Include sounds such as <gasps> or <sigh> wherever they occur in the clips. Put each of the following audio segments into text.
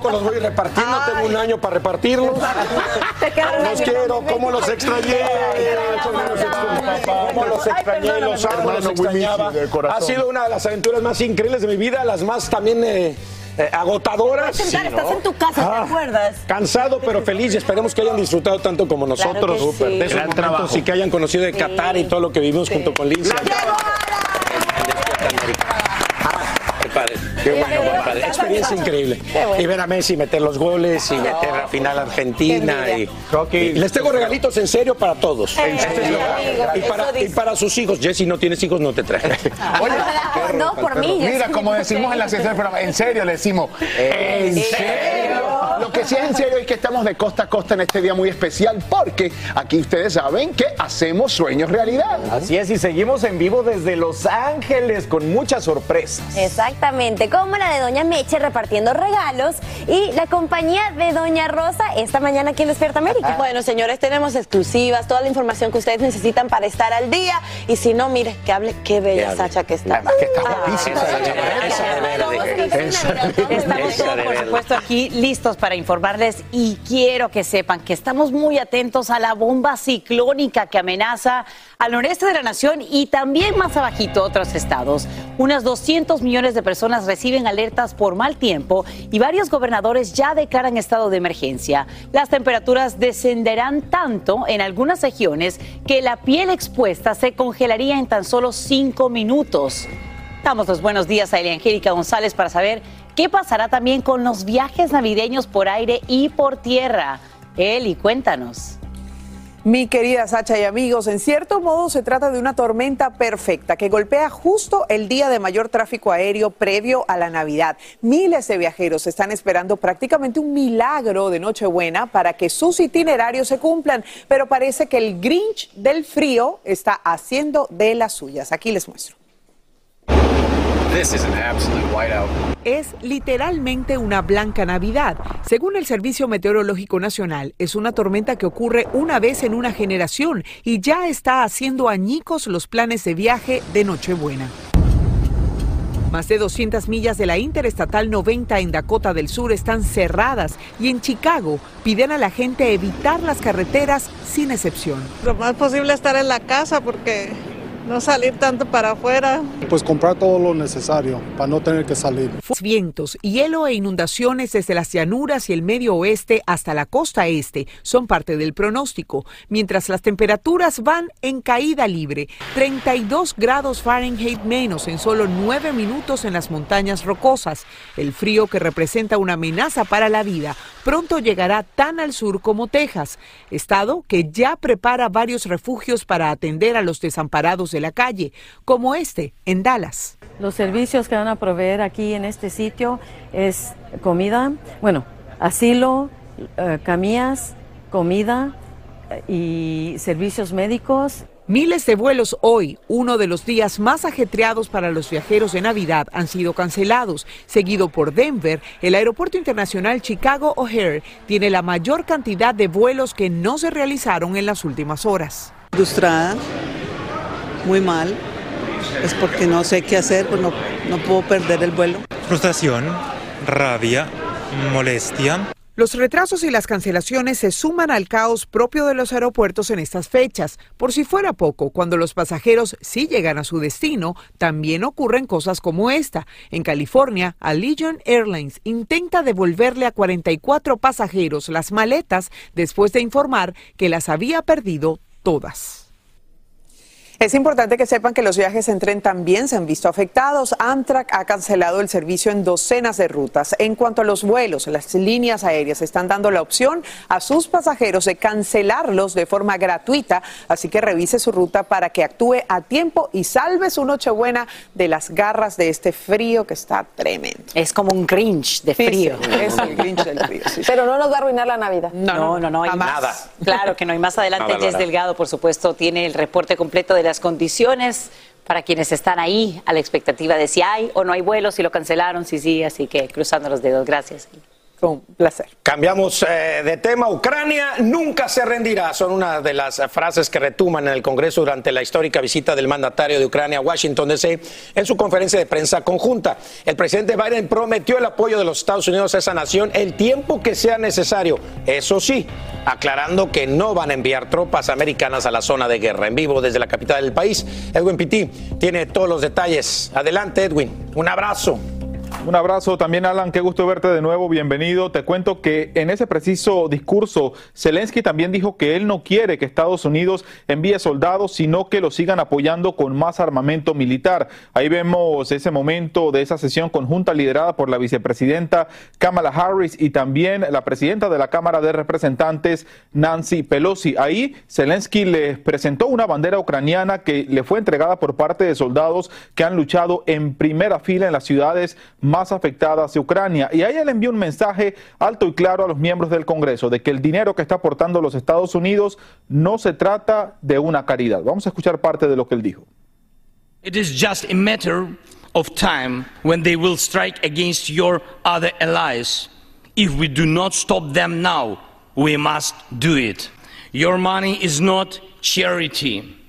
poco los voy repartiendo. Tengo un año para repartirlos. Los quiero, cómo los extrañé. Cómo los extrañé, los amo, los extrañaba. Ha sido una de las aventuras más increíbles de mi vida, las más también... eh, eh, agotadoras. Estás en tu casa, Ah, ¿te acuerdas? Cansado pero feliz y esperemos que hayan disfrutado tanto como nosotros que sí. de esos Gran momentos trabajo. y que hayan conocido de Qatar y todo lo que vivimos junto con Lindsay. Qué padre. Qué bueno, qué padre. Experiencia increíble. Y ver a Messi meter los goles y meter la final Argentina. Y, y les tengo regalitos en serio para todos. Eh, Este es y, para, y para sus hijos. Jessy, no tienes hijos, no te traje. <laughs> No, por mí. Mira, como decimos en la sección del programa, en serio le decimos, <laughs> ¿en serio? Que sí es en serio es que estamos de costa a costa en este día muy especial porque aquí ustedes saben que hacemos sueños realidad. Así es, y seguimos en vivo desde Los Ángeles con muchas sorpresas. Exactamente, como la de Doña Meche repartiendo regalos y la compañía de Doña Rosa esta mañana aquí en Despierta América. <laughs> Bueno, señores, tenemos exclusivas, toda la información que ustedes necesitan para estar al día. Y si no, mire, que hable, qué bella Sacha que está. que está Ah, guapísima. Estamos todos, por supuesto, aquí listos para informarles y quiero que sepan que estamos muy atentos a la bomba ciclónica que amenaza al noreste de la nación y también más abajito otros estados. Unas 200 millones de personas reciben alertas por mal tiempo y varios gobernadores ya declaran estado de emergencia. Las temperaturas descenderán tanto en algunas regiones que la piel expuesta se congelaría en tan solo cinco minutos. Damos los buenos días a Eliangélica González para saber qué pasará también con los viajes navideños por aire y por tierra. Eli, cuéntanos. Mi querida Sacha y amigos, en cierto modo se trata de una tormenta perfecta que golpea justo el día de mayor tráfico aéreo previo a la Navidad. Miles de viajeros están esperando prácticamente un milagro de Nochebuena para que sus itinerarios se cumplan, pero parece que el Grinch del frío está haciendo de las suyas. Aquí les muestro. This is an absolute whiteout. Es literalmente una blanca Navidad. Según el Servicio Meteorológico Nacional, es una tormenta que ocurre una vez en una generación y ya está haciendo añicos los planes de viaje de Nochebuena. Más de 200 millas de la Interestatal 90 en Dakota del Sur están cerradas y en Chicago piden a la gente evitar las carreteras sin excepción. Lo más posible estar en la casa porque no salir tanto para afuera. Pues comprar todo lo necesario para no tener que salir. Vientos, hielo e inundaciones desde las llanuras y el medio oeste hasta la costa este son parte del pronóstico, mientras las temperaturas van en caída libre, 32 grados Fahrenheit menos en solo 9 minutos en las montañas rocosas. El frío que representa una amenaza para la vida pronto llegará tan al sur como Texas, estado que ya prepara varios refugios para atender a los desamparados de la calle, como este en Dallas. Los servicios que van a proveer aquí en este sitio es comida, bueno, asilo, eh, camillas, comida eh, y servicios médicos. Miles de vuelos hoy, uno de los días más ajetreados para los viajeros de Navidad, han sido cancelados. Seguido por Denver, el Aeropuerto Internacional Chicago O'Hare tiene la mayor cantidad de vuelos que no se realizaron en las últimas horas. Frustrada, muy mal, es porque no sé qué hacer, pues no, no puedo perder el vuelo. Frustración, rabia, molestia. Los retrasos y las cancelaciones se suman al caos propio de los aeropuertos en estas fechas. Por si fuera poco, cuando los pasajeros sí llegan a su destino, también ocurren cosas como esta. En California, Allegiant Airlines intenta devolverle a 44 pasajeros las maletas después de informar que las había perdido todas. Es importante que sepan que los viajes en tren también se han visto afectados. Amtrak ha cancelado el servicio en docenas de rutas. En cuanto a los vuelos, las líneas aéreas están dando la opción a sus pasajeros de cancelarlos de forma gratuita, así que revise su ruta para que actúe a tiempo y salve su Nochebuena de las garras de este frío que está tremendo. Es como un Grinch de frío. Sí, sí, es el Grinch del frío. sí, sí. Pero no nos va a arruinar la Navidad. No, no, no, hay jamás. más. Claro que no. Y más adelante, Nada, Jess nada. Delgado, por supuesto, tiene el reporte completo de las condiciones para quienes están ahí a la expectativa de si hay o no hay vuelos, si lo cancelaron, si sí. Así que cruzando los dedos. Gracias. Un placer. Cambiamos eh, de tema. Ucrania nunca se rendirá. Son una de las frases que retuman en el Congreso durante la histórica visita del mandatario de Ucrania a Washington DC en su conferencia de prensa conjunta. El presidente Biden prometió el apoyo de los Estados Unidos a esa nación el tiempo que sea necesario. Eso sí, aclarando que no van a enviar tropas americanas a la zona de guerra. En vivo desde la capital del país, Edwin Pitti tiene todos los detalles. Adelante, Edwin. Un abrazo. Un abrazo también, Alan. Qué gusto verte de nuevo. Bienvenido. Te cuento que en ese preciso discurso, Zelensky también dijo que él no quiere que Estados Unidos envíe soldados, sino que lo sigan apoyando con más armamento militar. Ahí vemos ese momento de esa sesión conjunta liderada por la vicepresidenta Kamala Harris y también la presidenta de la Cámara de Representantes, Nancy Pelosi. Ahí Zelensky les presentó una bandera ucraniana que le fue entregada por parte de soldados que han luchado en primera fila en las ciudades más afectadas de Ucrania. Y a ella le envió un mensaje alto y claro a los miembros del Congreso de que el dinero que está aportando los Estados Unidos no se trata de una caridad. Vamos a escuchar parte de lo que él dijo. It is just a matter of time when they will strike against your other allies. If we do not stop them now, we must do it. Your money is not charity.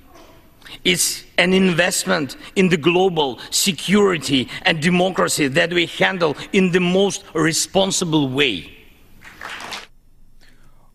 It's an investment in the global security and democracy that we handle in the most responsible way.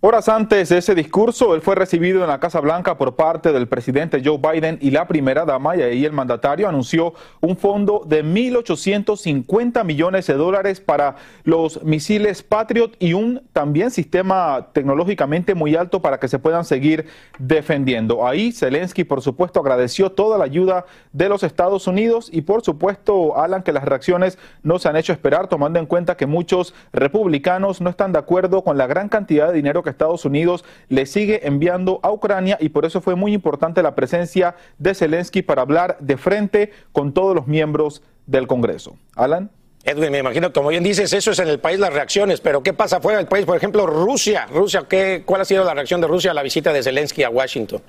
Horas antes de ese discurso, él fue recibido en la Casa Blanca por parte del presidente Joe Biden y la primera dama, y ahí el mandatario anunció un fondo de 1.850 millones de dólares para los misiles Patriot y un también sistema tecnológicamente muy alto para que se puedan seguir defendiendo. Ahí Zelensky, por supuesto, agradeció toda la ayuda de los Estados Unidos y, por supuesto, Alan, que las reacciones no se han hecho esperar, tomando en cuenta que muchos republicanos no están de acuerdo con la gran cantidad de dinero que Estados Unidos le sigue enviando a Ucrania y por eso fue muy importante la presencia de Zelensky para hablar de frente con todos los miembros del Congreso. Alan. Edwin, me imagino, como bien dices, eso es en el país las reacciones, pero ¿qué pasa fuera del país? Por ejemplo, Rusia. Rusia, ¿qué, ¿cuál ha sido la reacción de Rusia a la visita de Zelensky a Washington?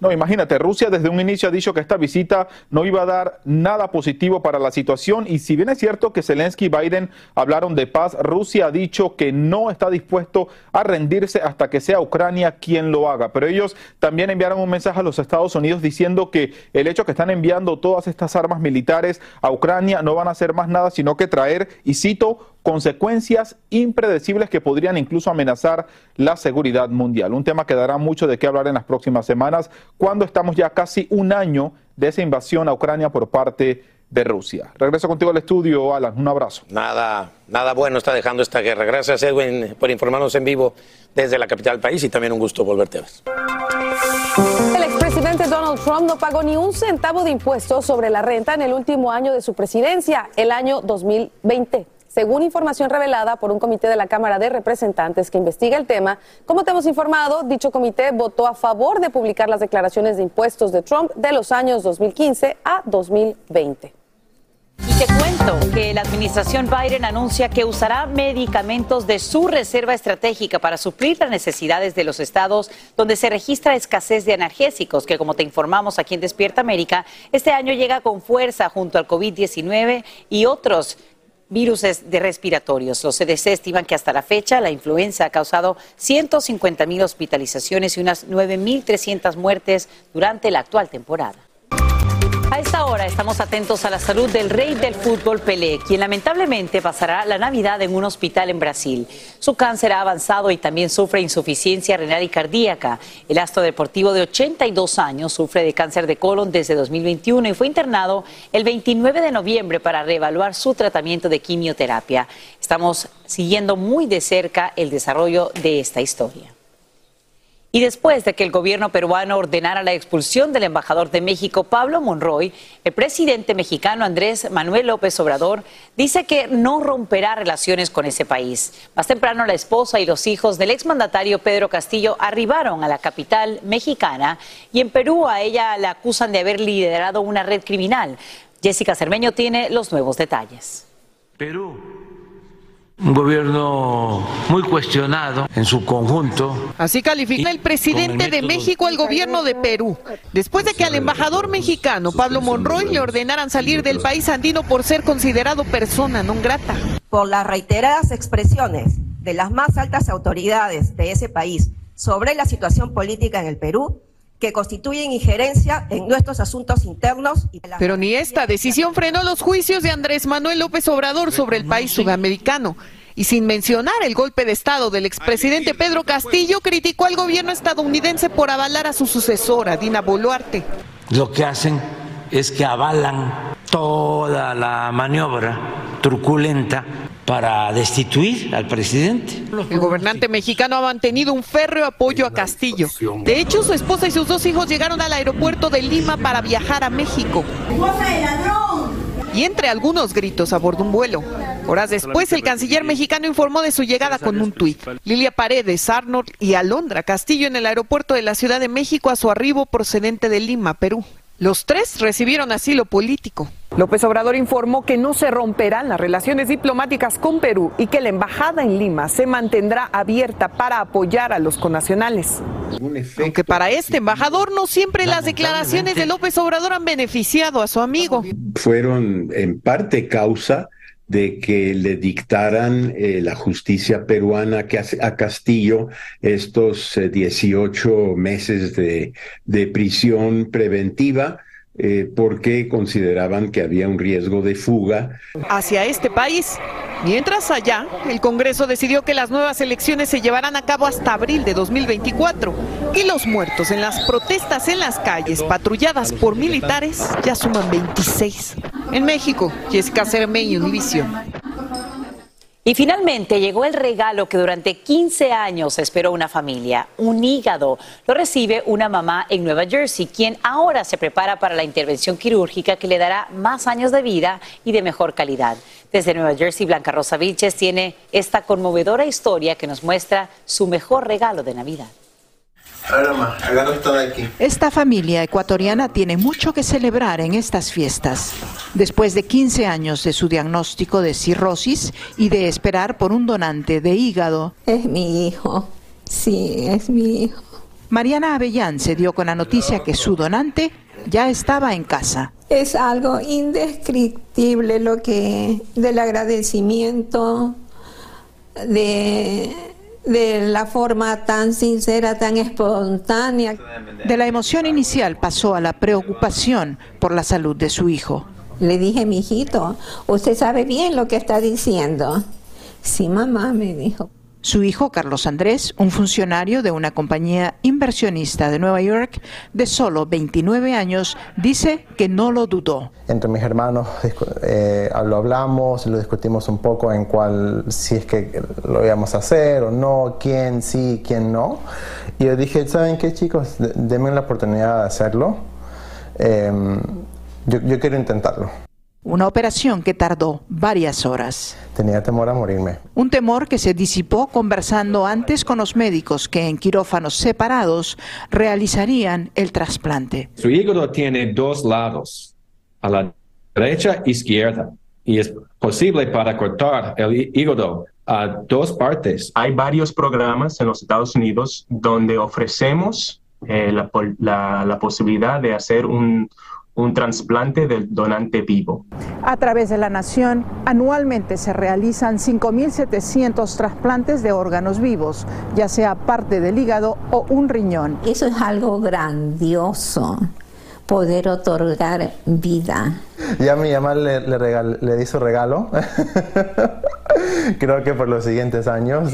No, imagínate, Rusia desde un inicio ha dicho que esta visita no iba a dar nada positivo para la situación y si bien es cierto que Zelensky y Biden hablaron de paz, Rusia ha dicho que no está dispuesto a rendirse hasta que sea Ucrania quien lo haga. Pero ellos también enviaron un mensaje a los Estados Unidos diciendo que el hecho que están enviando todas estas armas militares a Ucrania no van a hacer más nada sino que traer, y cito, consecuencias impredecibles que podrían incluso amenazar la seguridad mundial. Un tema que dará mucho de qué hablar en las próximas semanas, cuando estamos ya casi un año de esa invasión a Ucrania por parte de Rusia. Regreso contigo al estudio, Alan. Un abrazo. Nada, nada bueno está dejando esta guerra. Gracias, Edwin, por informarnos en vivo desde la capital del país y también un gusto volverte a ver. El expresidente Donald Trump no pagó ni un centavo de impuestos sobre la renta en el último año de su presidencia, el año 2020. Según información revelada por un comité de la Cámara de Representantes que investiga el tema, como te hemos informado, dicho comité votó a favor de publicar las declaraciones de impuestos de Trump de los años 2015 a 2020. Y te cuento que la administración Biden anuncia que usará medicamentos de su reserva estratégica para suplir las necesidades de los estados donde se registra escasez de analgésicos, que como te informamos aquí en Despierta América, este año llega con fuerza junto al COVID-19 y otros virus de respiratorios. Los CDC estiman que hasta la fecha la influenza ha causado 150 mil hospitalizaciones y unas 9.300 muertes durante la actual temporada. A esta hora estamos atentos a la salud del rey del fútbol Pelé, quien lamentablemente pasará la Navidad en un hospital en Brasil. Su cáncer ha avanzado y también sufre insuficiencia renal y cardíaca. El astro deportivo de 82 años sufre de cáncer de colon desde 2021 y fue internado el 29 de noviembre para reevaluar su tratamiento de quimioterapia. Estamos siguiendo muy de cerca el desarrollo de esta historia. Y después de que el gobierno peruano ordenara la expulsión del embajador de México, Pablo Monroy, el presidente mexicano Andrés Manuel López Obrador dice que no romperá relaciones con ese país. Más temprano, la esposa y los hijos del exmandatario Pedro Castillo arribaron a la capital mexicana y en Perú a ella la acusan de haber liderado una red criminal. Jessica Cermeño tiene los nuevos detalles. Perú un gobierno muy cuestionado en su conjunto. Así califica el presidente de México al gobierno de Perú, después de que al embajador mexicano Pablo Monroy le ordenaran salir del país andino por ser considerado persona non grata. Por las reiteradas expresiones de las más altas autoridades de ese país sobre la situación política en el Perú, que constituyen injerencia en nuestros asuntos internos. Pero ni esta decisión frenó los juicios de Andrés Manuel López Obrador sobre el país sudamericano. Y sin mencionar el golpe de Estado del expresidente Pedro Castillo, criticó al gobierno estadounidense por avalar a su sucesora, Dina Boluarte. Lo que hacen es que avalan toda la maniobra truculenta para destituir al presidente. El gobernante mexicano ha mantenido un férreo apoyo a Castillo. De hecho, su esposa y sus dos hijos llegaron al aeropuerto de Lima para viajar a México. Y entre algunos gritos a bordo un vuelo. Horas después, el canciller mexicano informó de su llegada con un tuit. Lilia Paredes, Arnold y Alondra Castillo en el aeropuerto de la Ciudad de México a su arribo procedente de Lima, Perú. Los tres recibieron asilo político. López Obrador informó que no se romperán las relaciones diplomáticas con Perú y que la embajada en Lima se mantendrá abierta para apoyar a los conacionales. Aunque para este embajador no siempre las declaraciones de López Obrador han beneficiado a su amigo. Fueron en parte causa de que le dictaran eh, la justicia peruana que a Castillo estos 18 eh, meses de, de prisión preventiva. Eh, porque consideraban que había un riesgo de fuga. Hacia este país. Mientras allá, el Congreso decidió que las nuevas elecciones se llevarán a cabo hasta abril de 2024 y los muertos en las protestas en las calles patrulladas por militares ya suman 26. En México, Jessica Cermeño, Univision. Y finalmente llegó el regalo que durante 15 años esperó una familia, un hígado. Lo recibe una mamá en Nueva Jersey, quien ahora se prepara para la intervención quirúrgica que le dará más años de vida y de mejor calidad. Desde Nueva Jersey, Blanca Rosa Vilches tiene esta conmovedora historia que nos muestra su mejor regalo de Navidad. Esta familia ecuatoriana tiene mucho que celebrar en estas fiestas. Después de 15 años de su diagnóstico de cirrosis y de esperar por un donante de hígado. Es mi hijo. Sí, es mi hijo. Mariana Avellán se dio con la noticia que su donante ya estaba en casa. Es algo indescriptible lo que del agradecimiento de de la forma tan sincera, tan espontánea. De la emoción inicial pasó a la preocupación por la salud de su hijo. Le dije, mi hijito, usted sabe bien lo que está diciendo. Sí, mamá, me dijo. Su hijo, Carlos Andrés, un funcionario de una compañía inversionista de Nueva York de solo 29 años, dice que no lo dudó. Entre mis hermanos eh, lo hablamos, lo discutimos un poco en cuál, si es que lo íbamos a hacer o no, quién sí, quién no. Y yo dije, ¿saben qué chicos? Denme la oportunidad de hacerlo. Em, yo, yo quiero intentarlo. Una operación que tardó varias horas. Tenía temor a morirme. Un temor que se disipó conversando antes con los médicos que en quirófanos separados realizarían el trasplante. Su hígado tiene dos lados, a la derecha e izquierda, y es posible para cortar el hígado a dos partes. Hay varios programas en los Estados Unidos donde ofrecemos eh, la, la posibilidad de hacer un, un trasplante del donante vivo. A través de la nación, anualmente se realizan 5.700 trasplantes de órganos vivos, ya sea parte del hígado o un riñón. Eso es algo grandioso, poder otorgar vida. Ya mi mamá le, le, le di su regalo, <laughs> creo que por los siguientes años.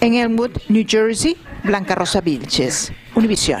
En Elmwood, New Jersey, Blanca Rosa Vilches, Univisión.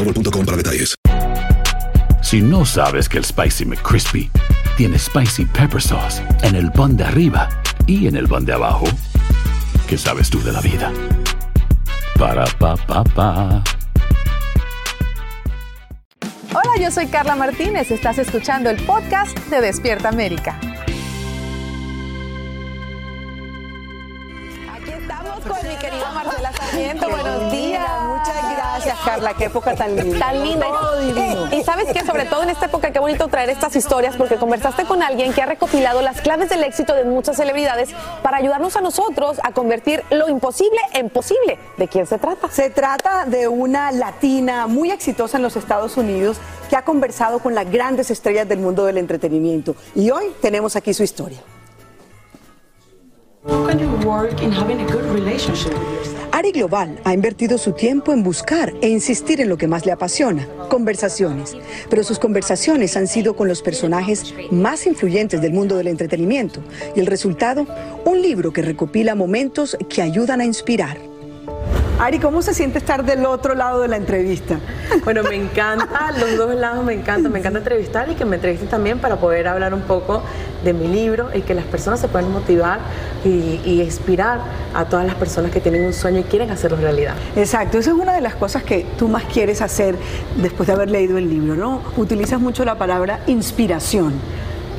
para detalles. Si no sabes que el Spicy McCrispy tiene Spicy Pepper Sauce en el pan de arriba y en el pan de abajo, ¿qué sabes tú de la vida? Para, pa, pa, pa. Hola, yo soy Carla Martínez. Estás escuchando el podcast de Despierta América. Aquí estamos con mi querida Marcela Sarmiento. Buenos días. Gracias, Carla. Qué época tan linda. Tan linda. Y sabes que sobre todo en esta época, qué bonito traer estas historias porque conversaste con alguien que ha recopilado las claves del éxito de muchas celebridades para ayudarnos a nosotros a convertir lo imposible en posible. ¿De quién se trata? Se trata de una latina muy exitosa en los Estados Unidos que ha conversado con las grandes estrellas del mundo del entretenimiento. Y hoy tenemos aquí su historia. Ari Global ha invertido su tiempo en buscar e insistir en lo que más le apasiona, conversaciones. Pero sus conversaciones han sido con los personajes más influyentes del mundo del entretenimiento. Y el resultado, un libro que recopila momentos que ayudan a inspirar. Ari, ¿cómo se siente estar del otro lado de la entrevista? Bueno, me encanta, <laughs> los dos lados me encanta, me encanta entrevistar y que me entrevisten también para poder hablar un poco de mi libro y que las personas se puedan motivar y, y, inspirar a todas las personas que tienen un sueño y quieren hacerlo realidad. Exacto, eso es una de las cosas que tú más quieres hacer después de haber leído el libro, ¿no? Utilizas mucho la palabra inspiración.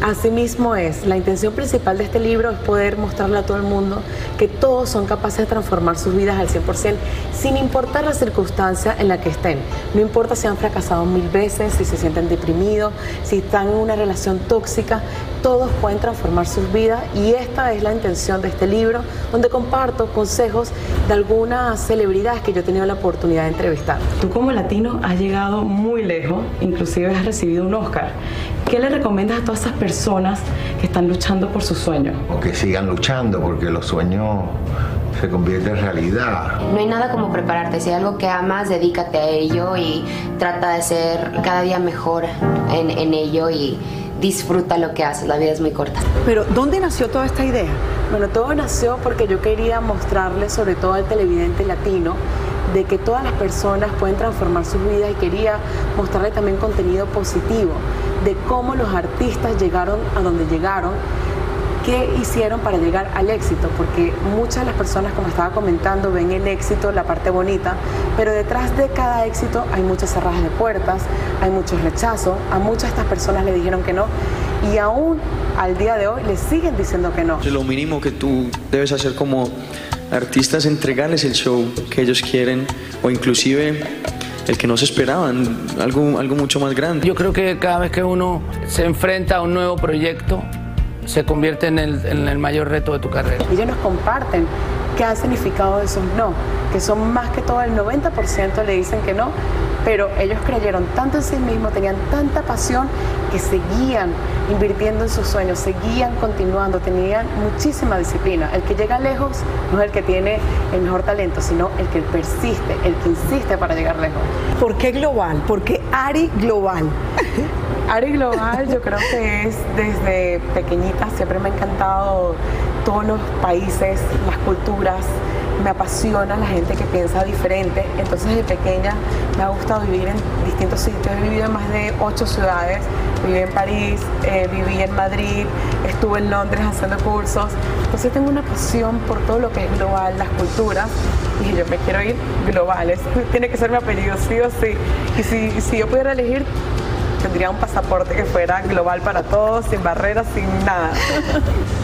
Asimismo es, la intención principal de este libro es poder mostrarle a todo el mundo que todos son capaces de transformar sus vidas al 100% sin importar la circunstancia en la que estén. No importa si han fracasado mil veces, si se sienten deprimidos, si están en una relación tóxica, todos pueden transformar sus vidas y esta es la intención de este libro donde comparto consejos de algunas celebridades que yo he tenido la oportunidad de entrevistar. Tú como latino has llegado muy lejos, inclusive has recibido un Oscar. ¿Qué le recomiendas a todas esas personas que están luchando por sus sueños? O que sigan luchando porque los sueños se convierten en realidad. No hay nada como prepararte. Si hay algo que amas, dedícate a ello y trata de ser cada día mejor en, en ello y disfruta lo que haces, la vida es muy corta. Pero, ¿dónde nació toda esta idea? Bueno, todo nació porque yo quería mostrarle, sobre todo al televidente latino, de que todas las personas pueden transformar sus vidas y quería mostrarle también contenido positivo de cómo los artistas llegaron a donde llegaron qué hicieron para llegar al éxito, porque muchas de las personas, como estaba comentando, ven el éxito, la parte bonita, pero detrás de cada éxito hay muchas cerradas de puertas, hay muchos rechazos, a muchas de estas personas le dijeron que no y aún al día de hoy le siguen diciendo que no. Lo mínimo que tú debes hacer como artista es entregarles el show que ellos quieren o inclusive el que no se esperaban, algo, algo mucho más grande. Yo creo que cada vez que uno se enfrenta a un nuevo proyecto, se convierte en el, en el mayor reto de tu carrera. Ellos nos comparten qué ha significado esos no, que son más que todo el 90% le dicen que no, pero ellos creyeron tanto en sí mismos, tenían tanta pasión que seguían invirtiendo en sus sueños, seguían continuando, tenían muchísima disciplina. El que llega lejos no es el que tiene el mejor talento, sino el que persiste, el que insiste para llegar lejos. ¿Por qué global? ¿Por qué Ari Global? Ari Global yo creo que es desde pequeñita, siempre me ha encantado todos los países, las culturas, me apasiona la gente que piensa diferente. Entonces, desde pequeña me ha gustado vivir en distintos sitios. He vivido en más de ocho ciudades. Viví en París, eh, viví en Madrid, estuve en Londres haciendo cursos. Entonces, tengo una pasión por todo lo que es global, las culturas. Y yo me quiero ir globales. Tiene que ser mi apellido, sí o sí. Y si, si yo pudiera elegir, tendría un pasaporte que fuera global para todos, sin barreras, sin nada. <laughs>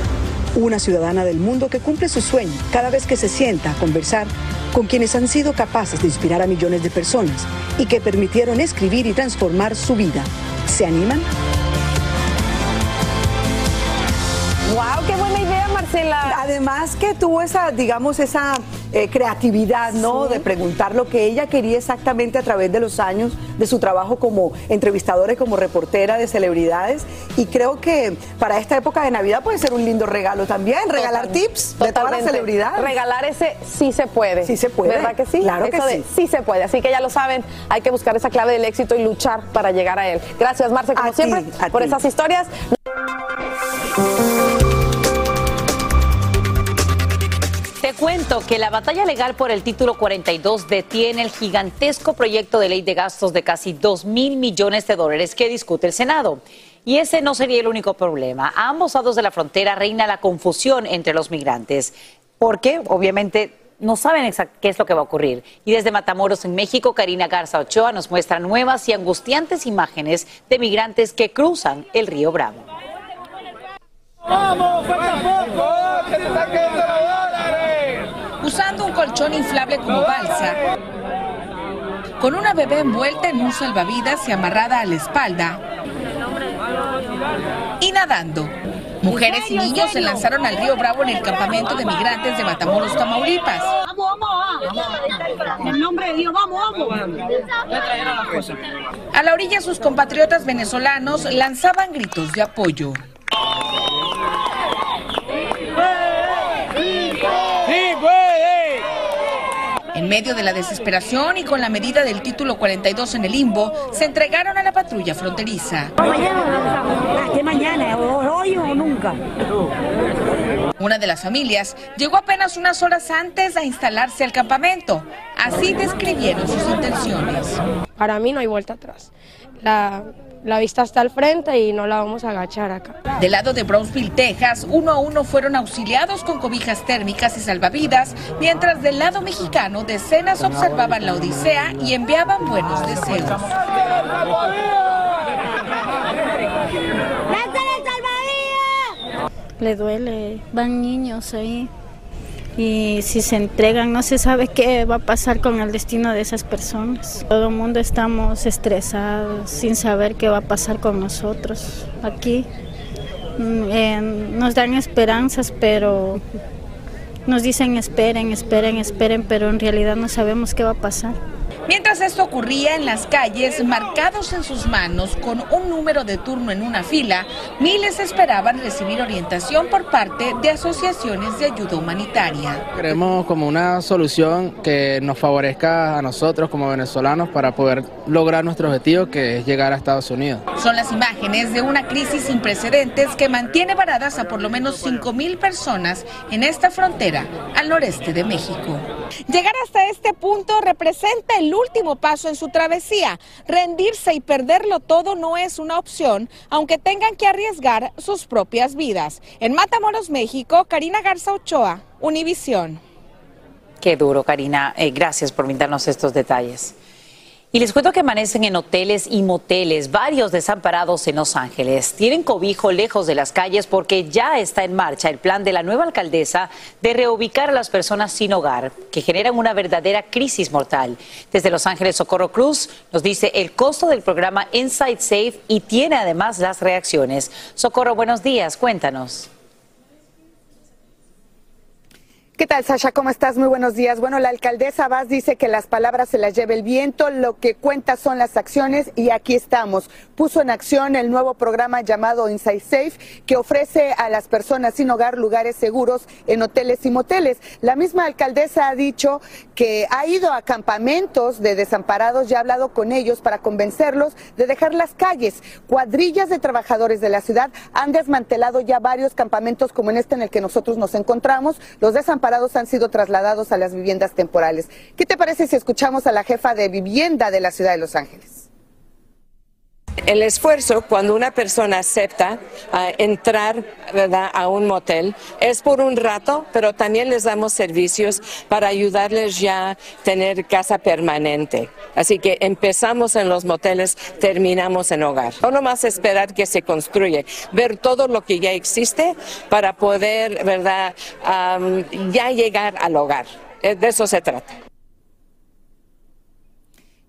Una ciudadana del mundo que cumple su sueño cada vez que se sienta a conversar con quienes han sido capaces de inspirar a millones de personas y que permitieron escribir y transformar su vida. ¿Se animan? ¡Wow! ¡Qué buena idea, Marcela! Además que tuvo esa, digamos, esa eh, creatividad, ¿no? De preguntar lo que ella quería exactamente a través de los años de su trabajo como entrevistadora y como reportera de celebridades. Y creo que para esta época de Navidad puede ser un lindo regalo también, regalar tips de todas las celebridades. Regalar ese sí se puede. Sí se puede. ¿Verdad que sí? Claro que Eso de sí. sí se puede. Así que ya lo saben, hay que buscar esa clave del éxito y luchar para llegar a él. Gracias, Marce, como A siempre, por ti. esas historias. Cuento que la batalla legal por el título 42 detiene el gigantesco proyecto de ley de gastos de casi 2 mil millones de dólares que discute el Senado. Y ese no sería el único problema. A ambos lados de la frontera reina la confusión entre los migrantes, porque obviamente no saben qué es lo que va a ocurrir. Y desde Matamoros, en México, Karina Garza Ochoa nos muestra nuevas y angustiantes imágenes de migrantes que cruzan el río Bravo. ¡Vamos! ¡Falta poco! ¡Que se saquen los dólares! Usando un colchón inflable como balsa, con una bebé envuelta en un salvavidas y amarrada a la espalda, y nadando. Mujeres y niños se lanzaron al río Bravo en el campamento de migrantes de Matamoros, Tamaulipas. ¡Vamos, vamos! En nombre de Dios, vamos, vamos! A la orilla sus compatriotas venezolanos lanzaban gritos de apoyo. ¡Sí! En medio de la desesperación y con la medida del título 42 en el limbo, se entregaron a la patrulla fronteriza. Mañana, que mañana, o hoy o nunca. Una de las familias llegó apenas unas horas antes a instalarse al campamento. Así describieron sus intenciones. Para mí no hay vuelta atrás. La, la vista está al frente y no la vamos a agachar acá. Del lado de Brownsville, Texas, uno a uno fueron auxiliados con cobijas térmicas y salvavidas, mientras del lado mexicano decenas observaban la odisea y enviaban buenos deseos. Le duele, van niños ahí y si se entregan no se sabe qué va a pasar con el destino de esas personas. Todo el mundo estamos estresados sin saber qué va a pasar con nosotros aquí. Mm, nos dan esperanzas, pero nos dicen esperen, esperen, esperen, pero en realidad no sabemos qué va a pasar. Mientras esto ocurría en las calles, marcados en sus manos con un número de turno en una fila, miles esperaban recibir orientación por parte de asociaciones de ayuda humanitaria. Queremos como una solución que nos favorezca a nosotros como venezolanos para poder lograr nuestro objetivo que es llegar a Estados Unidos. Son las imágenes de una crisis sin precedentes que mantiene varadas a por lo menos 5.000 personas en esta frontera al noreste de México. Llegar hasta este punto representa el último paso en su travesía. Rendirse y perderlo todo no es una opción, aunque tengan que arriesgar sus propias vidas. En Matamoros, México, Karina Garza Ochoa, Univisión. Qué duro, Karina. Eh, gracias por brindarnos estos detalles. Y les cuento que amanecen en hoteles y moteles, varios desamparados en Los Ángeles. Tienen cobijo lejos de las calles porque ya está en marcha el plan de la nueva alcaldesa de reubicar a las personas sin hogar, que generan una verdadera crisis mortal. Desde Los Ángeles, Socorro Cruz nos dice el costo del programa Inside Safe y tiene además las reacciones. Socorro, buenos días, cuéntanos. ¿Qué tal, Sasha? ¿Cómo estás? Muy buenos días. Bueno, la alcaldesa Vaz dice que las palabras se las lleva el viento, lo que cuenta son las acciones y aquí estamos. Puso en acción el nuevo programa llamado Inside Safe que ofrece a las personas sin hogar lugares seguros en hoteles y moteles. La misma alcaldesa ha dicho que ha ido a campamentos de desamparados y ha hablado con ellos para convencerlos de dejar las calles. Cuadrillas de trabajadores de la ciudad han desmantelado ya varios campamentos como en este en el que nosotros nos encontramos. Los desamparados han sido trasladados a las viviendas temporales. ¿Qué te parece si escuchamos a la jefa de vivienda de la ciudad de Los Ángeles? El esfuerzo cuando una persona acepta ah, entrar a un motel es por un rato, pero también les damos servicios para ayudarles ya a tener casa permanente. Así que empezamos en los moteles, terminamos en hogar. No nomás esperar que se construye, ver todo lo que ya existe para poder ¿verdad? ya llegar al hogar. Eh, de eso se trata.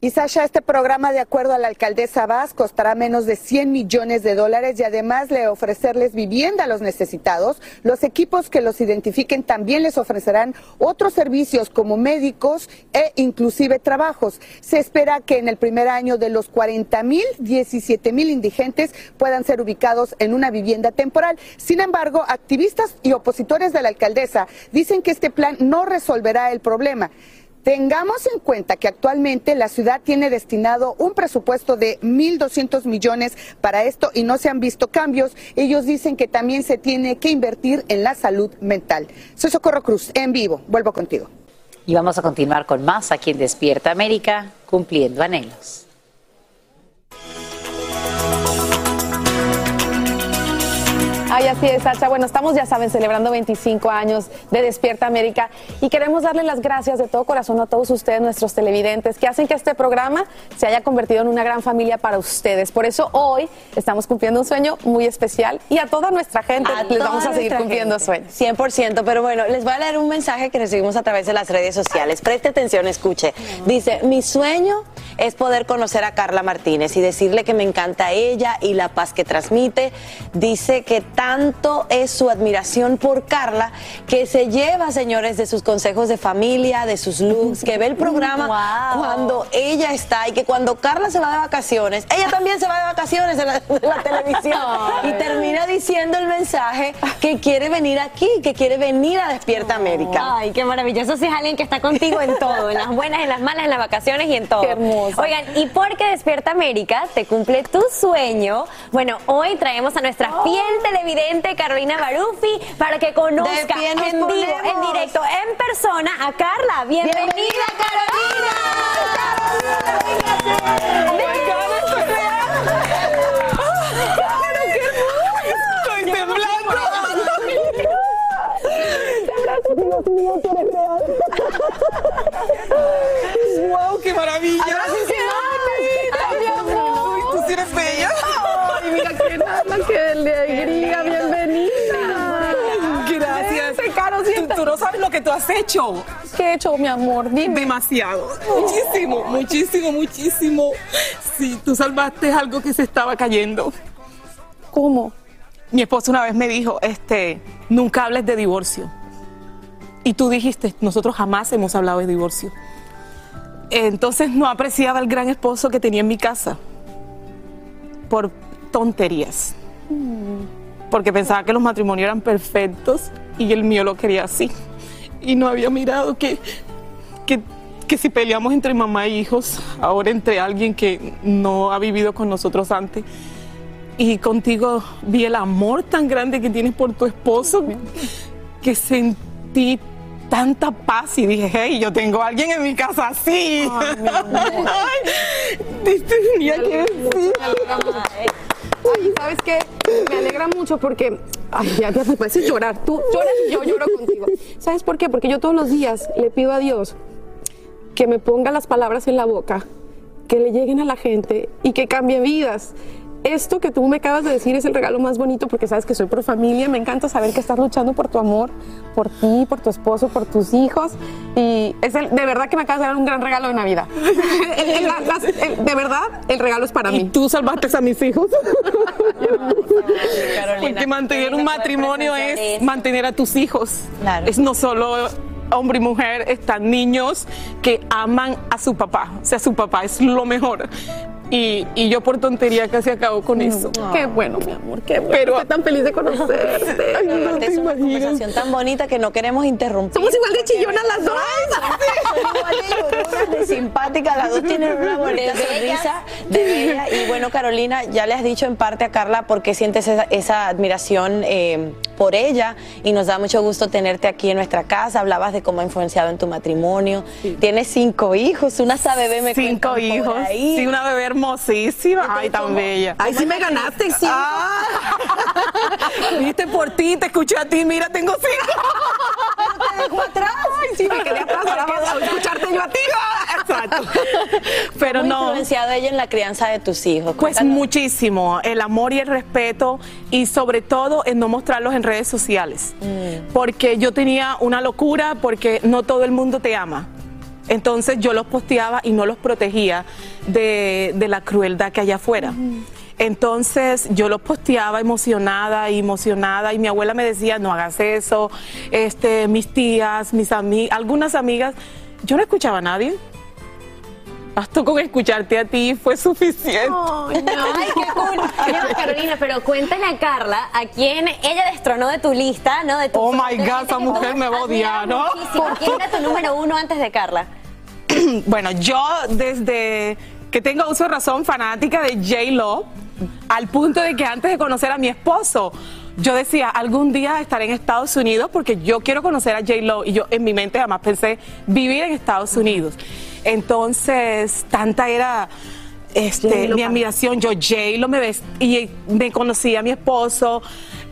Y Sasha, este programa, de acuerdo a la alcaldesa Vaz, costará menos de 100 millones de dólares y además de ofrecerles vivienda a los necesitados, los equipos que los identifiquen también les ofrecerán otros servicios como médicos e inclusive trabajos. Se espera que en el primer año de los 40 mil, 17 mil indigentes puedan ser ubicados en una vivienda temporal. Sin embargo, activistas y opositores de la alcaldesa dicen que este plan no resolverá el problema. Tengamos en cuenta que actualmente la ciudad tiene destinado un presupuesto de 1.200 millones para esto y no se han visto cambios. Ellos dicen que también se tiene que invertir en la salud mental. Soy Socorro Cruz, en vivo. Vuelvo contigo. Y vamos a continuar con más aquí en Despierta América, cumpliendo anhelos. Ay, así es, Sacha. Bueno, estamos, ya saben, celebrando 25 años de Despierta América y queremos darle las gracias de todo corazón a todos ustedes, nuestros televidentes, que hacen que este programa se haya convertido en una gran familia para ustedes. Por eso hoy estamos cumpliendo un sueño muy especial y a toda nuestra gente les vamos a seguir cumpliendo sueños. 100%, pero bueno, les voy a leer un mensaje que recibimos a través de las redes sociales. Preste atención, escuche. Dice, mi sueño es poder conocer a Carla Martínez y decirle que me encanta ella y la paz que transmite. Dice que tanto es su admiración por Carla que se lleva, señores, de sus consejos de familia, de sus looks, que ve el programa <laughs> cuando ella está y que cuando Carla se va de vacaciones, ella también se va de vacaciones en la, televisión <laughs> y termina diciendo el mensaje que quiere venir aquí, que quiere venir a Despierta América. Ay, qué maravilloso. Si es alguien que está contigo en todo, en las buenas, en las malas, en las vacaciones y en todo. Qué hermoso. Oigan, y porque Despierta América te cumple tu sueño, bueno, hoy traemos a nuestra fiel televidente Carolina Barufi para que conozca en vivo, en directo, en persona a Carla. Bienvenida, Carolina. Estoy tú has hecho. ¿Qué he hecho, mi amor? Dime. Demasiado. Muchísimo, muchísimo, muchísimo. Sí, tú salvaste algo que se estaba cayendo. ¿Cómo? Mi esposo una vez me dijo, este, nunca hables de divorcio. Y tú dijiste, nosotros jamás hemos hablado de divorcio. Entonces no apreciaba el gran esposo que tenía en mi casa por tonterías. Porque pensaba que los matrimonios eran perfectos y el mío lo quería así. Y no había mirado que, que, que si peleamos entre mamá e hijos, ahora entre alguien que no ha vivido con nosotros antes. Y contigo vi el amor tan grande que tienes por tu esposo que sentí tanta paz y dije, hey, yo tengo a alguien en mi casa así. Ay, <laughs> tenía que decir. Ay, ¿sabes qué? Me alegra mucho porque, ay, ya, me puedes llorar. Tú lloras y yo lloro contigo. ¿Sabes por qué? Porque yo todos los días le pido a Dios que me ponga las palabras en la boca, que le lleguen a la gente y que cambie vidas. Esto que tú me acabas de decir es el regalo más bonito porque sabes que soy pro familia. Me encanta saber que estás luchando por tu amor, por ti, por tu esposo, por tus hijos. Y es el- de verdad que me acabas de dar un gran regalo de Navidad. <laughs> El- el- la- las- el- de verdad, el regalo es para mí. Tú salvaste a mis hijos. <laughs> Porque mantener un matrimonio es mantener a tus hijos. Es no solo hombre y mujer, están niños que aman a su papá. O sea, su papá es lo mejor. Y, y yo por tontería casi acabo con eso. Qué bueno, mi amor, qué bueno. Pero Estoy tan feliz de conocerte. <laughs> Ay, no te es una imaginas. conversación tan bonita que no queremos interrumpir. Somos igual de chillonas las dos. <laughs> Son igual de de simpáticas, las dos tienen una bonita De sonrisa de bella. Y bueno, Carolina, ya le has dicho en parte a Carla por qué sientes esa, esa admiración eh, por ella y nos da mucho gusto tenerte aquí en nuestra casa. Hablabas de cómo ha influenciado en tu matrimonio. Tienes cinco hijos, una hasta bebé me Cinco hijos. ahí. Sí, una bebé hermosísima. Ay, tan bella. Ay, sí me ganaste, sí. Ah, <laughs> Viste por ti, te escuché a ti, mira, tengo cinco. te dejó atrás. Ay, sí, me quedé atrás. Ahora escucharte yo a ti. Exacto. <laughs> Pero ¿Cómo ha no. influenciado ella en la crianza de tus hijos? Pues muchísimo, el amor y el respeto y sobre todo en no mostrarlos en redes sociales. Mm. Porque yo tenía una locura porque no todo el mundo te ama. Entonces yo los posteaba y no los protegía de, de la crueldad que hay afuera. Entonces yo los posteaba emocionada y emocionada y mi abuela me decía, no hagas eso, este, mis tías, mis amigas, algunas amigas, yo no escuchaba a nadie. Bastó con escucharte a ti, fue suficiente. Ay, qué cool. Oye, Carolina, pero cuéntale a Carla a quién ella destronó de tu lista, ¿no? De tu Oh, my God, esa mujer me va a odiar, ¿no? muchísimo. ¿Quién era tu número uno antes de Carla? <clears throat> bueno, yo desde que tengo uso de razón fanática de J Lo, al punto de que antes de conocer a mi esposo, yo decía, algún día estaré en Estados Unidos porque yo quiero conocer a J Lo y yo en mi mente jamás pensé vivir en Estados Unidos. Entonces, tanta era este, mi admiración. Yo J Lo me y me conocí a mi esposo,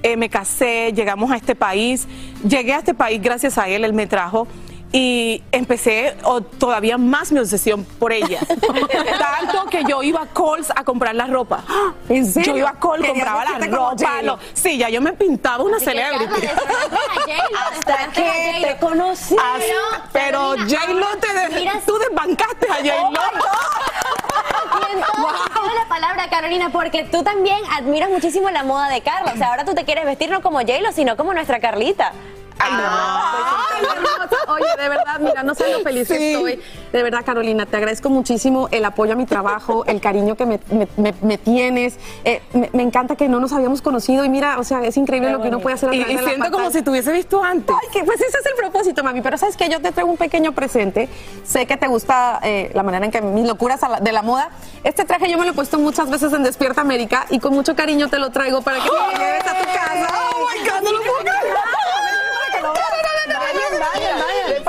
eh, me casé, llegamos a este país. Llegué a este país gracias a él, él me trajo. Y empecé o todavía más mi obsesión por ella. <laughs> Tanto que yo iba a Coles a comprar la ropa. <gasps> ¿En serio? Yo iba a Coles, compraba la ropa. Lo- sí, ya yo me pintaba una celebrity. <laughs> Hasta que te conocí. Pero J-Lo te de- mira- tú desbancaste a J-Lo. Y de la palabra, Carolina, porque tú también admiras muchísimo la moda de Carla. O sea, ahora tú te quieres vestir no como J-Lo, sino como nuestra Carlita. Ay, no, tan hermosa. Oye, de verdad, mira, no sé lo feliz que estoy. De verdad, Carolina, te agradezco muchísimo el apoyo a mi trabajo, el cariño que me, me- me- me tienes. Eh, me, me encanta que no nos habíamos conocido y mira, o sea, es increíble lo que uno puede hacer a Y, y de la siento como si te hubiese visto antes. Ay, que pues ese es el propósito, mami. Pero sabes que yo te traigo un pequeño presente. Sé que te gusta eh, la manera en que mis locuras de la moda. Este traje yo me lo he puesto muchas veces en Despierta América y con mucho cariño te lo traigo para que lo lleves a tu casa. Oh my God, no lo puedo creer. Vayan, vayan, vayan.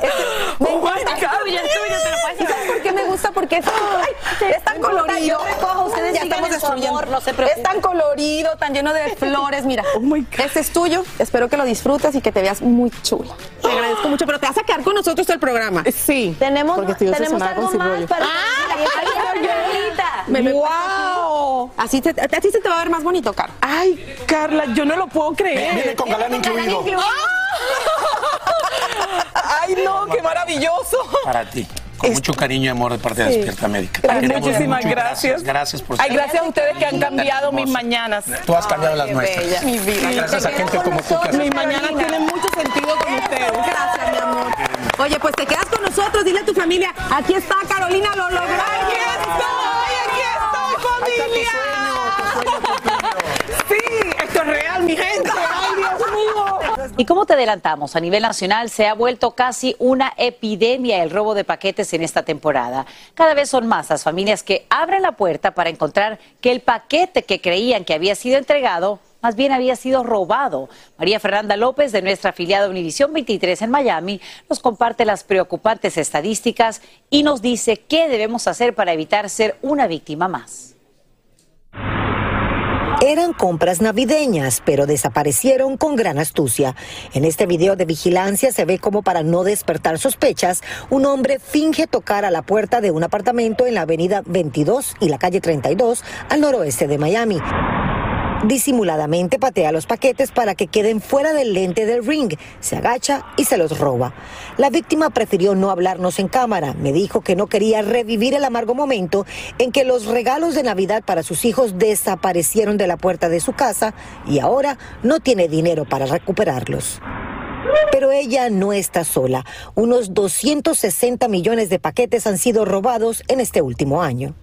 Este, <gasps> me Oh my encanta. God. Es tuyo, es tuyo, te lo puedes llevar. ¿Sabes por qué me gusta? Porque es, ay, es tan colorido. yo recojo, ustedes ya estamos destruyendo. amor, no se. Es tan colorido, tan lleno de flores. Mira, Oh my God. este es tuyo. Espero que lo disfrutes y que te veas muy chula. Te agradezco mucho, pero te vas a quedar con nosotros todo el programa. Sí. Tenemos, Porque estoy tenemos algo con más para Ah. Me ¡Wow! Así te, a ti se te va a ver más bonito, Caro. Ay, Carla, yo no lo puedo creer. Viene con galán incluido. Ay, no, qué maravilloso. Para ti. Con mucho cariño y amor de parte de Despierta América. Ay, muchísimas gracias. Gracias por Ay, ser- gracias a ustedes que han cambiado mis mañanas. Tú has cambiado las nuestras. Mi vida. Gracias a gente como tú Mis mañanas tienen mucho sentido con ustedes. Gracias, mi amor. Oye, pues te quedas con nosotros. Dile a tu familia, aquí está Carolina, lo logró. ¡Aquí estoy! ¡Aquí estoy, familia! Real, mi gente. ¡Ay, Dios mío! Y como te adelantamos, a nivel nacional se ha vuelto casi una epidemia el robo de paquetes en esta temporada. Cada vez son más las familias que abren la puerta para encontrar que el paquete que creían que había sido entregado más bien había sido robado. María Fernanda López, de nuestra afiliada Univisión 23 en Miami, nos comparte las preocupantes estadísticas y nos dice qué debemos hacer para evitar ser una víctima más. Eran compras navideñas, pero desaparecieron con gran astucia. En este video de vigilancia se ve como para no despertar sospechas, un hombre finge tocar a la puerta de un apartamento en la avenida 22 y la calle 32 al noroeste de Miami. Disimuladamente patea los paquetes para que queden fuera del lente del ring, se agacha y se los roba. La víctima prefirió no hablarnos en cámara, me dijo que no quería revivir el amargo momento en que los regalos de Navidad para sus hijos desaparecieron de la puerta de su casa y ahora no tiene dinero para recuperarlos. Pero ella no está sola. Unos 260 millones de paquetes han sido robados en este último año.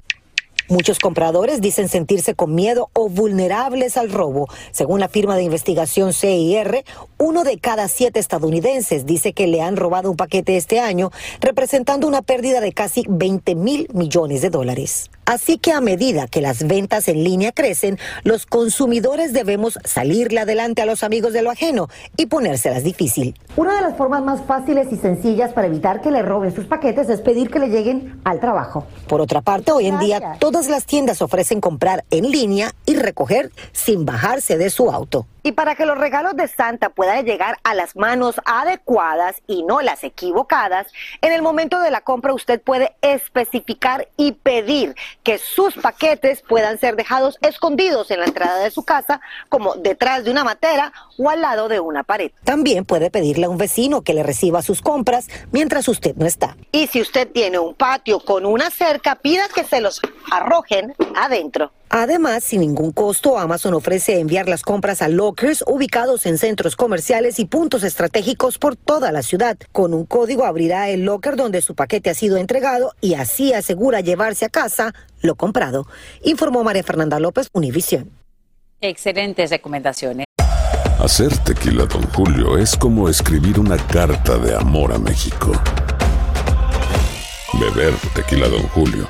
Muchos compradores dicen sentirse con miedo o vulnerables al robo. Según la firma de investigación CIR, uno de cada siete estadounidenses dice que le han robado un paquete este año, representando una pérdida de casi 20 mil millones de dólares. Así que a medida que las ventas en línea crecen, los consumidores debemos salirle adelante a los amigos de lo ajeno y ponérselas difícil. Una de las formas más fáciles y sencillas para evitar que le roben sus paquetes es pedir que le lleguen al trabajo. Por otra parte, hoy en día todas las tiendas ofrecen comprar en línea y recoger sin bajarse de su auto. Y para que los regalos de Santa puedan llegar a las manos adecuadas y no las equivocadas, en el momento de la compra usted puede especificar y pedir que sus paquetes puedan ser dejados escondidos en la entrada de su casa, como detrás de una matera o al lado de una pared. También puede pedirle a un vecino que le reciba sus compras mientras usted no está. Y si usted tiene un patio con una cerca, pida que se los arrojen adentro. Además, sin ningún costo, Amazon ofrece enviar las compras a lockers ubicados en centros comerciales y puntos estratégicos por toda la ciudad. Con un código abrirá el locker donde su paquete ha sido entregado y así asegura llevarse a casa lo comprado, informó María Fernanda López, Univisión. Excelentes recomendaciones. Hacer tequila, don Julio, es como escribir una carta de amor a México. Beber tequila, don Julio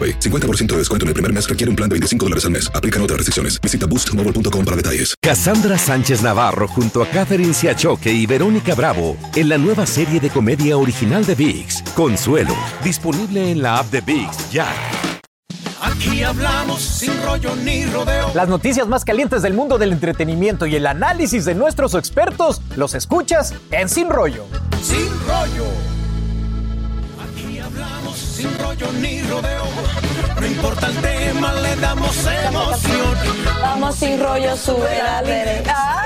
AroPay. 50% de descuento en el primer mes requiere un plan de 25 dólares al mes. Aplican otras restricciones. Visita boostmobile.com para detalles. Cassandra Sánchez Navarro junto a Catherine Siachoque y Verónica Bravo en la nueva serie de comedia original de VIX, Consuelo, disponible en la app de VIX ya. Aquí hablamos sin rollo ni rodeo. Las noticias más calientes del mundo del entretenimiento y el análisis de nuestros expertos los escuchas en Sin Rollo. Sin rollo. Hablamos sin rollo ni rodeo. No importa el tema, le damos emoción. Vamos sin rollo, sube la derecha.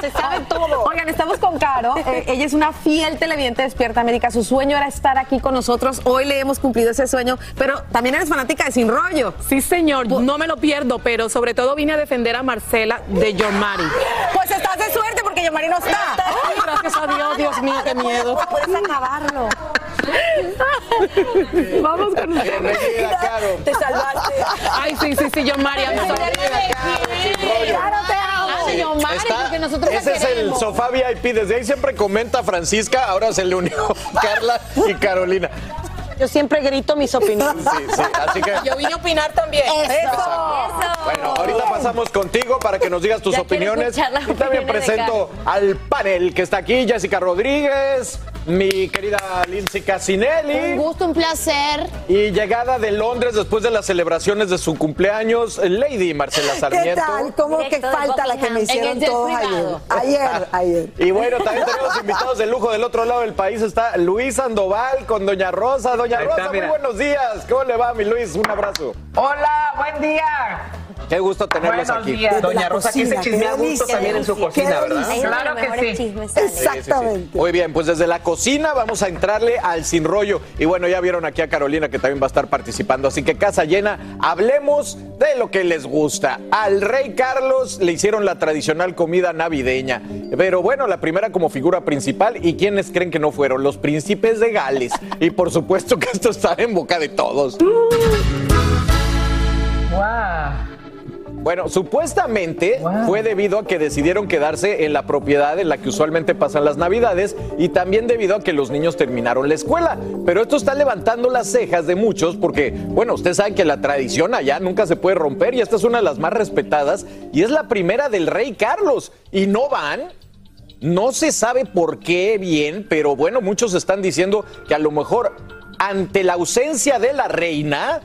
Se sabe todo. Oigan, estamos con Caro. Eh, ella es una fiel televidente de Despierta América. Su sueño era estar aquí con nosotros. Hoy le hemos cumplido ese sueño, pero también eres fanática de Sin Rollo. Sí, señor. No me lo pierdo, pero sobre todo vine a defender a Marcela de Yomari. Pues estás de suerte porque Yomari no está. Ay, gracias a Dios, Dios mío, qué miedo. Puedes acabarlo. <laughs> Vamos con usted. Te salvaste. Ay, sí, sí, sí, Yomari. I'm sorry. Claro, te amo. Ay, Yomari, Está- porque nosotros ese es el sofá VIP. Desde ahí siempre comenta Francisca, ahora se le unió Carla y Carolina. Yo siempre grito mis opiniones. Sí, sí, así que. Yo vine a opinar también. Bueno, ahorita pasamos contigo para que nos digas tus Ya opiniones. Y también presento al panel que está aquí: Jessica Rodríguez, mi querida Lindsay Casinelli. Un gusto, un placer. Y llegada de Londres después de las celebraciones de su cumpleaños, Lady Marcela Sarmiento. ¿Qué tal? ¿Cómo que falta la que me hicieron todos ayer? Ayer, ayer. Y bueno, también tenemos invitados de lujo del otro lado del país. Está Luis Sandoval con Doña Rosa. Doña Ahí Rosa, está, muy buenos días. ¿Cómo le va, mi Luis? Un abrazo. Hola, buen día. Qué gusto tenerlos Buenos aquí. días. Doña Rosa, aquí se chismea gusto también en su cocina, ¿verdad? Claro que sí. Exactamente. Muy bien, pues desde la cocina vamos a entrarle al sin rollo. Y bueno, ya vieron aquí a Carolina que también va a estar participando. Así que casa llena, hablemos de lo que les gusta. Al rey Carlos le hicieron la tradicional comida navideña. Pero bueno, la primera como figura principal. ¿Y quiénes creen que no fueron? Los príncipes de Gales. Y por supuesto que esto está en boca de todos. Bueno, supuestamente fue debido a que decidieron quedarse en la propiedad en la que usualmente pasan las navidades y también debido a que los niños terminaron la escuela. Pero esto está levantando las cejas de muchos porque, bueno, ustedes saben que la tradición allá nunca se puede romper y esta es una de las más respetadas y es la primera del rey Carlos. Y no van no se sabe por qué bien, pero bueno, muchos están diciendo que a lo mejor ante la ausencia de la reina,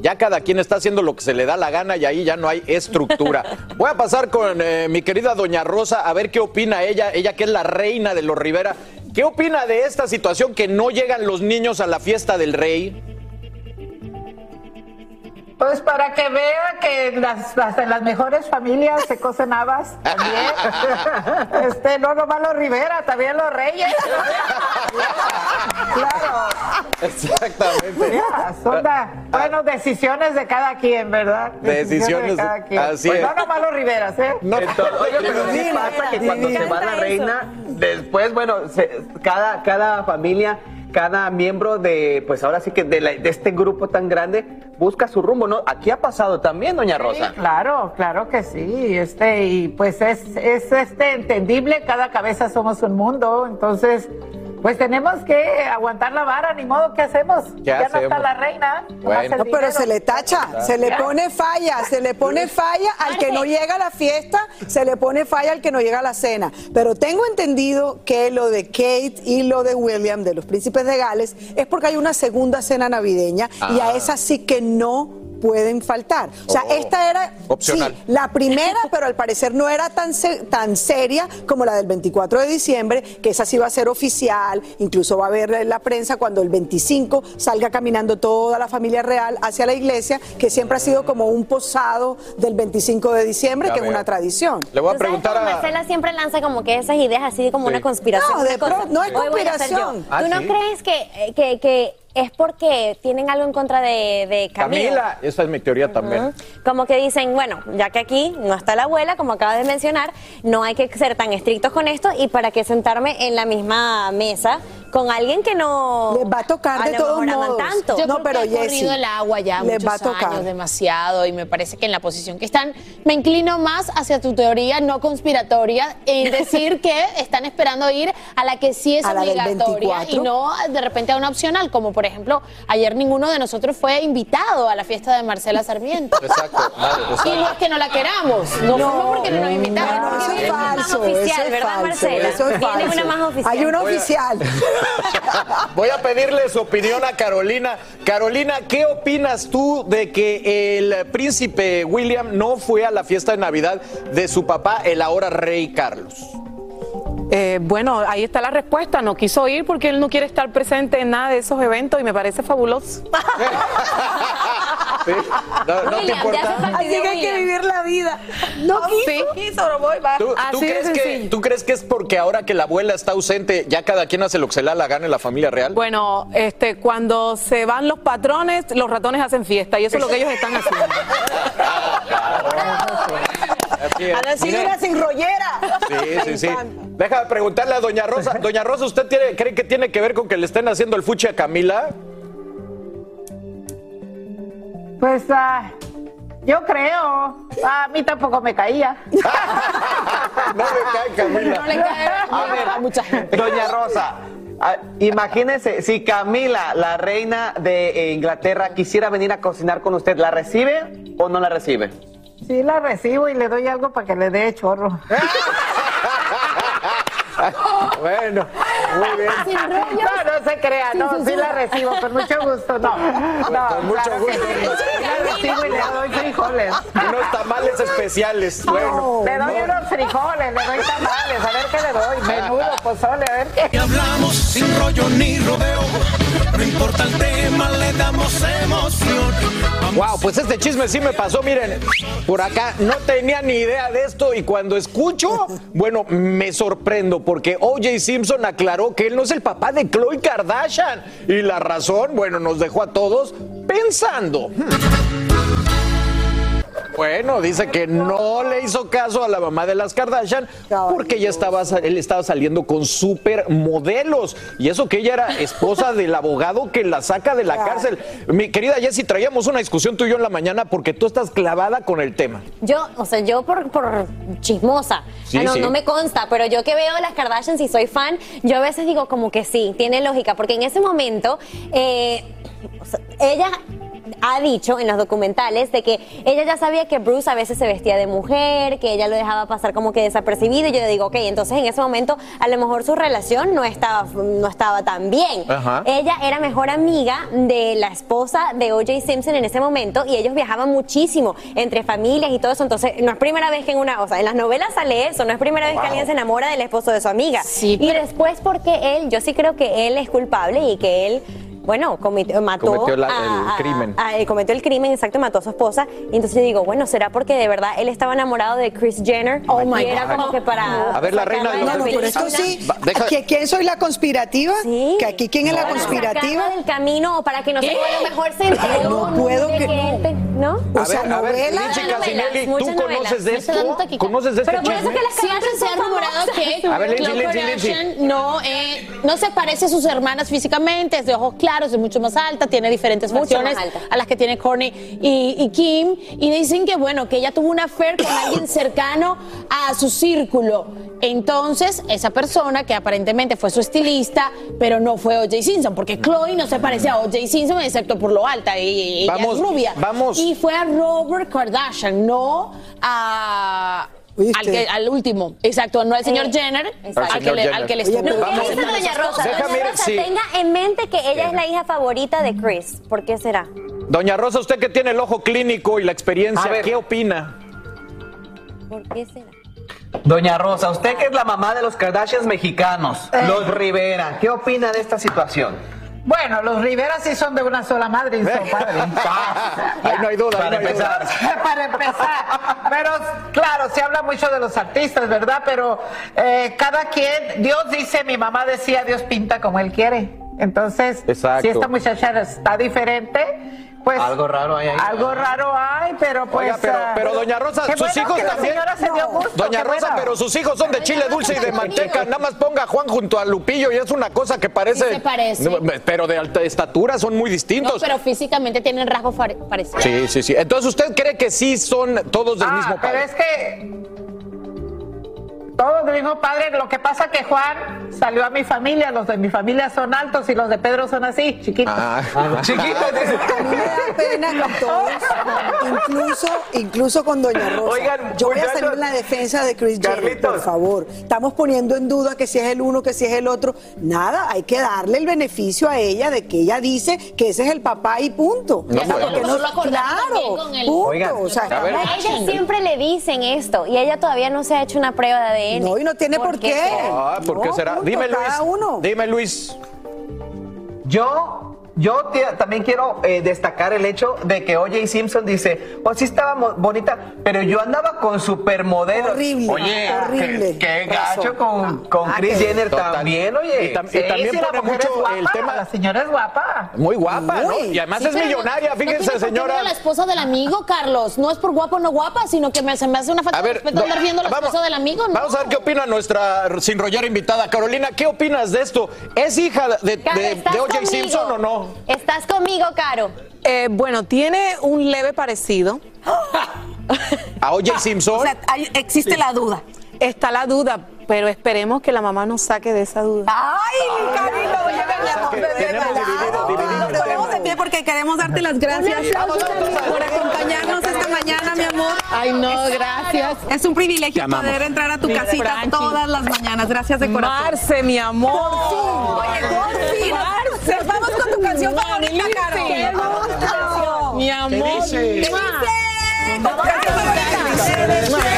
ya cada quien está haciendo lo que se le da la gana y ahí ya no hay estructura. <laughs> Voy a pasar con eh, mi querida doña Rosa a ver qué opina ella, ella que es la reina de los Rivera. ¿Qué opina de esta situación que no llegan los niños a la fiesta del rey? Pues para que vea que las, hasta en las mejores familias se cocen habas también. <laughs> este, no nomás los Rivera, también los Reyes. <laughs> claro. Exactamente. Ya, son bueno, decisiones de cada quien, ¿verdad? Decisiones, de cada quien. así Pues es. no nomás los Riveras, ¿eh? Entonces, oiga, pero sí pasa que cuando se va la reina, después, bueno, se- cada, cada familia, cada miembro de, pues ahora sí que de, la- de este grupo tan grande, busca su rumbo, ¿no? Aquí ha pasado también, doña Rosa. Claro, claro que sí, este, y pues es, es este entendible, cada cabeza somos un mundo, entonces, pues tenemos que aguantar la vara, ni modo, ¿qué hacemos? ya no está la reina. Bueno. No, pero se le tacha, se le pone falla, se le pone <laughs> falla al que no llega a la fiesta, se le pone falla al que no llega a la cena. Pero tengo entendido que lo de Kate y lo de William, de los príncipes de Gales, es porque hay una segunda cena navideña y a Ah. esa sí que no pueden faltar. O sea, Oh. esta era Opcional. sí, la primera, pero al parecer no era tan, se- tan seria como la del 24 de diciembre, que esa sí va a ser oficial, incluso va a haber en la prensa cuando el 25 salga caminando toda la familia real hacia la iglesia, que siempre ha sido como un posado del 25 de diciembre, Ya que es una tradición. Le voy a preguntar a... Marcela siempre lanza como que esas ideas así como Sí. una conspiración. No, de cosa. pro- no es conspiración. Ah, ¿Tú no ¿sí? crees que, que, que es porque tienen algo en contra de, de Camila? Camila, esa es mi teoría también. Como que dicen, bueno, ya que aquí no está la abuela, como acabas de mencionar, no hay que ser tan estrictos con esto y para qué sentarme en la misma mesa con alguien que no Les va a tocar de todos modos. tanto. Yo No, creo pero que ha corrido el agua ya les muchos va a tocar. años, demasiado, y me parece que en la posición que están, me inclino más hacia tu teoría no conspiratoria en <laughs> decir que están esperando ir a la que sí es A obligatoria 24. y no de repente a una opcional, como por ejemplo, ayer ninguno de nosotros fue invitado a la fiesta de Marcela Sarmiento. <laughs> Exacto. Y no es que no la queramos, no, No, fuimos porque no nos invitaron. no, eso es viene una más falso, oficial, eso es ¿verdad, falso, Marcela? eso es Viene falso. una más oficial. Hay una oficial. <laughs> Voy a pedirle su opinión a Carolina. Carolina, ¿qué opinas tú de que el príncipe William no fue a la fiesta de Navidad de su papá, el ahora rey Carlos? Eh, bueno, ahí está la respuesta. No quiso ir porque él no quiere estar presente en nada de esos eventos y me parece fabuloso. <laughs> ¿Sí? ¿No, no te William, importa? Así que hay que vivir la vida. No quiso. quiso, no voy, va. ¿Tú, crees que, sencillo. ¿Tú crees que es porque ahora que la abuela está ausente, ya cada quien hace lo que se le da la gana en la familia real? Bueno, este, cuando se van los patrones, los ratones hacen fiesta y eso es lo que ellos están haciendo. <laughs> A una sin rollera. Sí, sí, sí. Déjame preguntarle a Doña Rosa. Doña Rosa, ¿usted tiene, cree que tiene que ver con que le estén haciendo el fuchi a Camila? Pues ah, yo creo, a mí tampoco me caía. <laughs> No me cae Camila. No le cae A ver, a mucha gente. Doña Rosa, ah, imagínese si Camila, la reina de eh, Inglaterra, quisiera venir a cocinar con usted, ¿la recibe o no la recibe? Sí la recibo y le doy algo para que le dé chorro. <laughs> Bueno, Muy bien. No, no se crea, no, sí, la recibo, con mucho gusto, no. No, Con mucho claro que gusto. sí. La recibo y le doy frijoles. Unos tamales especiales. Bueno. Le doy unos frijoles, le doy tamales, a ver qué le doy. Menudo, pozole, a ver qué. Y hablamos sin rollo ni rodeo. No importa le damos emoción. Wow, pues este chisme sí me pasó, miren, por acá no tenía ni idea de esto y cuando escucho, bueno, me sorprendo porque OJ Simpson aclaró que él no es el papá de Khloe Kardashian y la razón, bueno, nos dejó a todos pensando. Bueno, dice que no le hizo caso a la mamá de las Kardashian porque ella estaba, él estaba saliendo con supermodelos. Y eso que ella era esposa <laughs> del abogado que la saca de la cárcel. Mi querida Jessie, traíamos una discusión tú y yo en la mañana porque tú estás clavada con el tema. Yo, o sea, yo por, por chismosa, Sí, Ah, no, sí. no me consta, pero yo que veo las Kardashians y soy fan, yo a veces digo como que sí, tiene lógica, porque en ese momento eh, o sea, ella ha dicho en los documentales de que ella ya sabía que Bruce a veces se vestía de mujer, que ella lo dejaba pasar como que desapercibido y yo le digo, ok, entonces en ese momento a lo mejor su relación no estaba, no estaba tan bien. Ajá. Ella era mejor amiga de la esposa de O.J. Simpson en ese momento y ellos viajaban muchísimo entre familias y todo eso. Entonces, no es primera vez que en una, o sea, en las novelas sale eso, no es primera vez que alguien se enamora del esposo de su amiga. y después porque él, yo sí creo que él es culpable y que él bueno, cometió, mató Cometió la- a- el crimen. a- a- cometió el crimen, exacto, mató a su esposa. Y entonces yo digo, bueno, ¿será porque de verdad él estaba enamorado de Chris Jenner? Oh my y era God. como que para. A ver, la reina de No, no, por esto sí. ¿Que ¿Quién soy la conspirativa? Que aquí quién es la Para conspirativa. del camino o para que no se ¿Qué? a lo mejor se enteró No puedo que- ¿no? A ver, a ver, Casinelli, ¿tú conoces de esto? ¿Conoces de este Pero por eso que las Siempre se ha rumorado que A ver, Lindsay, Lindsay, Lindsay. No, eh, no se parece a sus hermanas físicamente, es de ojos claros, es mucho más alta, tiene diferentes facciones a las que tiene Courtney y, y Kim. Y dicen que, bueno, que ella tuvo una affair con alguien cercano a su círculo. Entonces, esa persona, que aparentemente fue su estilista, pero no fue O.J. Simpson, porque Chloe no se parece a O.J. Simpson, excepto por lo alta, y ella Vamos, es rubia. vamos. Y fue a Robert Kardashian, no a... Al, que- al último, exacto, no al señor Eh, Jenner, exacto. al que, le, al que le estuvo. ¿Qué Vamos. dice Doña Rosa? Déjame Doña ir, Rosa, sí. tenga en mente que ella es la hija favorita de Chris. ¿Por qué será? Doña Rosa, usted que tiene el ojo clínico y la experiencia. ¿qué opina? ¿Por qué será? Doña Rosa, usted que es la mamá de los Kardashians mexicanos, los Rivera, ¿qué opina de esta situación? Bueno, los Rivera sí son de una sola madre y son padres. <laughs> Ahí no hay duda, Para no hay duda. empezar. <laughs> Para empezar. Pero claro, se habla mucho de los artistas, ¿verdad? Pero eh, cada quien, Dios dice, mi mamá decía, Dios pinta como él quiere. Entonces, Exacto. si esta muchacha está diferente, pues Algo raro hay ahí. algo raro hay, pero pues... Oiga, pero, ah, pero doña Rosa, sus bueno hijos también. señora se dio gusto, doña Rosa, bueno. pero sus hijos son de chile dulce y de manteca. Nada más ponga a Juan junto a Lupillo y es una cosa que parece. Sí se parece. No, Pero de alta estatura son muy No, distintos. pero físicamente tienen rasgos parecidos. Sí, sí, sí. Entonces, ¿usted cree que sí son todos del Ah, mismo pero padre? es que todos del mismo padre. Lo que pasa que Juan salió a mi familia. Los de mi familia son altos y los de Pedro son así, chiquitos. Ah, <laughs> Chiquitos. A mí me da pena con todos, incluso, incluso con Doña Rosa. Oigan, Yo voy a salir en la defensa de Chris Jenner, Carlitos. por favor. Estamos poniendo en duda que si es el uno, que si es el otro. Nada, hay que darle el beneficio a ella de que ella dice que ese es el papá y punto. No. Porque lo acordaron claro, con el- punto. Oigan, o sea, a ver. A ella siempre le dicen esto y ella todavía no se ha hecho una prueba de ADN. No, y no tiene por qué. será? Ah, ¿por qué No, será? Dime, Luis. cada uno. Dime, Luis. Yo, yo te- también quiero eh, destacar el hecho de que O.J. Simpson dice, oh, sí estaba bonita, pero yo andaba con supermodelo. Horrible, Oye, horrible. qué, gacho con, con Ah, Chris que- Jenner Total. también, oye. Y tam- y Sí, también pone mujer es mucho el guapa. tema- La señora es guapa. Muy guapa, ¿no? Y además Sí, es no- millonaria, no fíjense, qué señora. ver la esposa del amigo, Carlos. No es por guapo o no guapa, sino que me, se me hace una falta A ver, de respeto do- andar viendo a la vamos- esposa del amigo. ¿no? Vamos a ver qué opina nuestra sin rollar invitada. Carolina, ¿qué opinas de esto? ¿Es hija de, Caro, de, ¿estás de O.J. Simpson o no? ¿Estás conmigo, Caro? Eh, bueno, tiene un leve parecido. <laughs> ¿A O.J. Simpson? O sea, hay- existe la duda. Está la duda, pero esperemos que la mamá nos saque de esa duda. ¡Ay, mi carito! Oye, tenemos dividido, dividido el tema. de pie porque queremos darte las gracias por acompañarnos esta mañana. mi amor. Ay, no, gracias. Es un privilegio amamos. poder entrar a tu casita todas las mañanas. Gracias de corazón. Marce, mi amor. Oye, por fin. Marce. Nos vamos con tu canción favorita, Caro. Qué gusto. Mi amor. ¿Qué dice? Bueno,